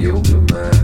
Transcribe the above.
You're the man.